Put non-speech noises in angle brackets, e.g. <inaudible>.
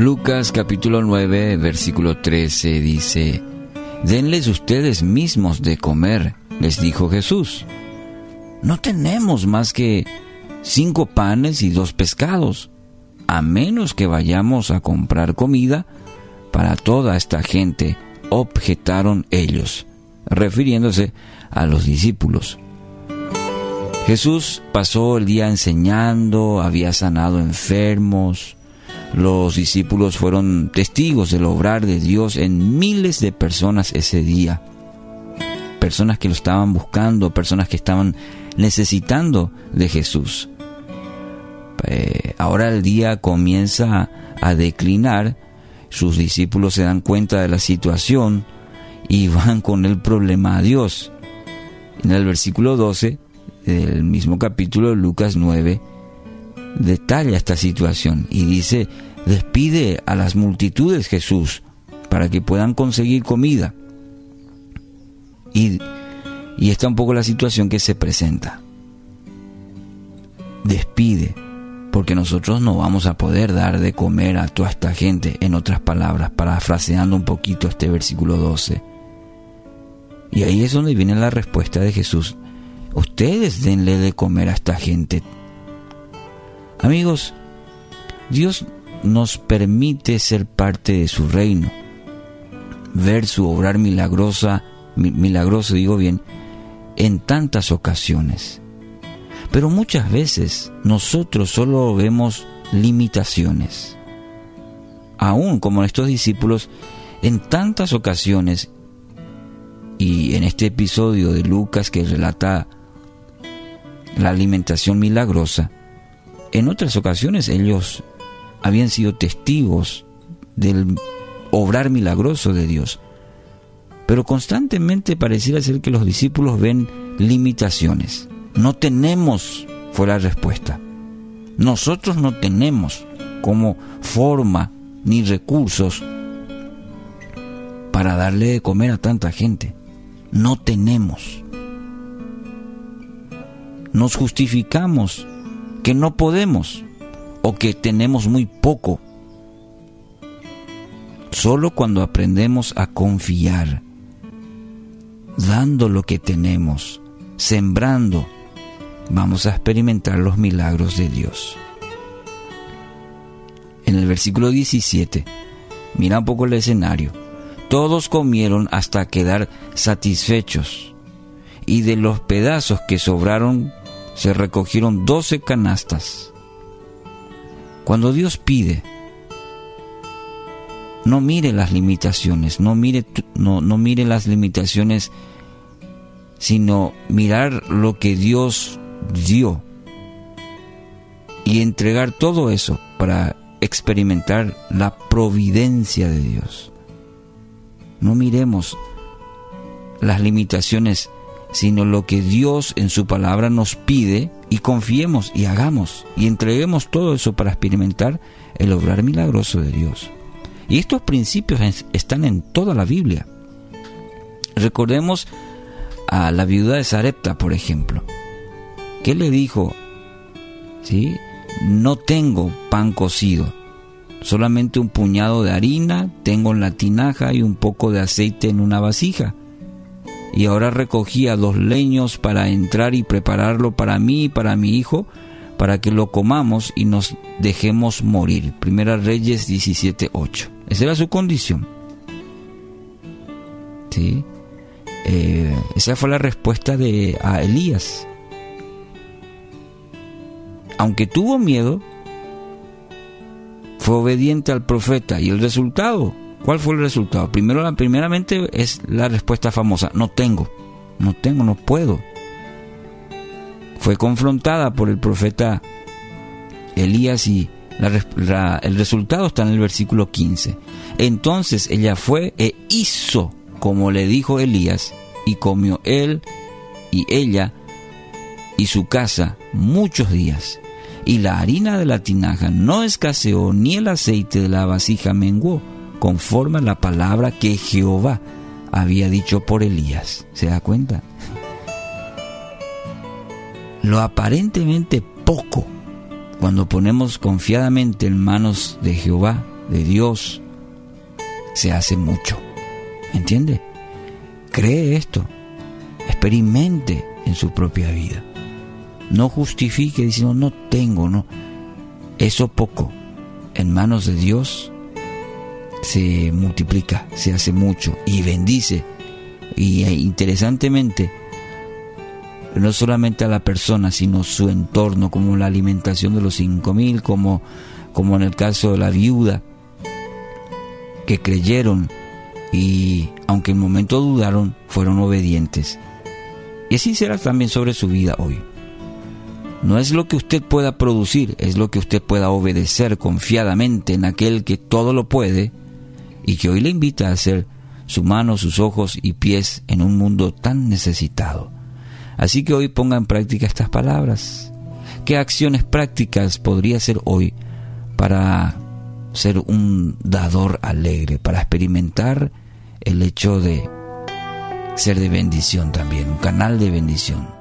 Lucas capítulo 9, versículo 13 dice, Denles ustedes mismos de comer, les dijo Jesús. No tenemos más que cinco panes y dos pescados, a menos que vayamos a comprar comida para toda esta gente, objetaron ellos, refiriéndose a los discípulos. Jesús pasó el día enseñando, había sanado enfermos, los discípulos fueron testigos del obrar de Dios en miles de personas ese día. Personas que lo estaban buscando, personas que estaban necesitando de Jesús. Eh, ahora el día comienza a declinar, sus discípulos se dan cuenta de la situación y <laughs> van con el problema a Dios. En el versículo 12 del mismo capítulo de Lucas 9, detalla esta situación y dice, despide a las multitudes Jesús para que puedan conseguir comida. Y, y está un poco la situación que se presenta. Despide, porque nosotros no vamos a poder dar de comer a toda esta gente, en otras palabras, parafraseando un poquito este versículo 12. Y ahí es donde viene la respuesta de Jesús. Ustedes denle de comer a esta gente Amigos, Dios nos permite ser parte de su reino, ver su obrar milagrosa, milagroso digo bien, en tantas ocasiones. Pero muchas veces nosotros solo vemos limitaciones. Aún como estos discípulos, en tantas ocasiones, y en este episodio de Lucas que relata la alimentación milagrosa, en otras ocasiones ellos habían sido testigos del obrar milagroso de Dios. Pero constantemente pareciera ser que los discípulos ven limitaciones. No tenemos, fue la respuesta. Nosotros no tenemos como forma ni recursos para darle de comer a tanta gente. No tenemos. Nos justificamos que no podemos o que tenemos muy poco. Solo cuando aprendemos a confiar, dando lo que tenemos, sembrando, vamos a experimentar los milagros de Dios. En el versículo 17, mira un poco el escenario. Todos comieron hasta quedar satisfechos, y de los pedazos que sobraron se recogieron doce canastas. Cuando Dios pide, no mire las limitaciones, no mire, no, no mire las limitaciones, sino mirar lo que Dios dio y entregar todo eso para experimentar la providencia de Dios. No miremos las limitaciones sino lo que Dios en su palabra nos pide y confiemos y hagamos y entreguemos todo eso para experimentar el obrar milagroso de Dios. Y estos principios están en toda la Biblia. Recordemos a la viuda de Sarepta, por ejemplo. ¿Qué le dijo? ¿Sí? No tengo pan cocido, solamente un puñado de harina, tengo en la tinaja y un poco de aceite en una vasija y ahora recogía dos leños para entrar y prepararlo para mí y para mi hijo, para que lo comamos y nos dejemos morir. Primera Reyes 17.8. Esa era su condición. ¿Sí? Eh, esa fue la respuesta de a Elías. Aunque tuvo miedo, fue obediente al profeta y el resultado ¿Cuál fue el resultado? Primero, primeramente es la respuesta famosa, no tengo, no tengo, no puedo. Fue confrontada por el profeta Elías y el resultado está en el versículo 15. Entonces ella fue e hizo como le dijo Elías y comió él y ella y su casa muchos días. Y la harina de la tinaja no escaseó ni el aceite de la vasija menguó conforme a la palabra que Jehová había dicho por Elías. ¿Se da cuenta? Lo aparentemente poco, cuando ponemos confiadamente en manos de Jehová, de Dios, se hace mucho. ¿Entiende? Cree esto. Experimente en su propia vida. No justifique diciendo no tengo, no. Eso poco en manos de Dios se multiplica, se hace mucho y bendice. Y eh, interesantemente, no solamente a la persona, sino su entorno, como la alimentación de los cinco mil, como, como en el caso de la viuda, que creyeron y aunque en momento dudaron, fueron obedientes. Y así será también sobre su vida hoy. No es lo que usted pueda producir, es lo que usted pueda obedecer confiadamente en aquel que todo lo puede y que hoy le invita a hacer su mano, sus ojos y pies en un mundo tan necesitado. Así que hoy ponga en práctica estas palabras. ¿Qué acciones prácticas podría hacer hoy para ser un dador alegre, para experimentar el hecho de ser de bendición también, un canal de bendición?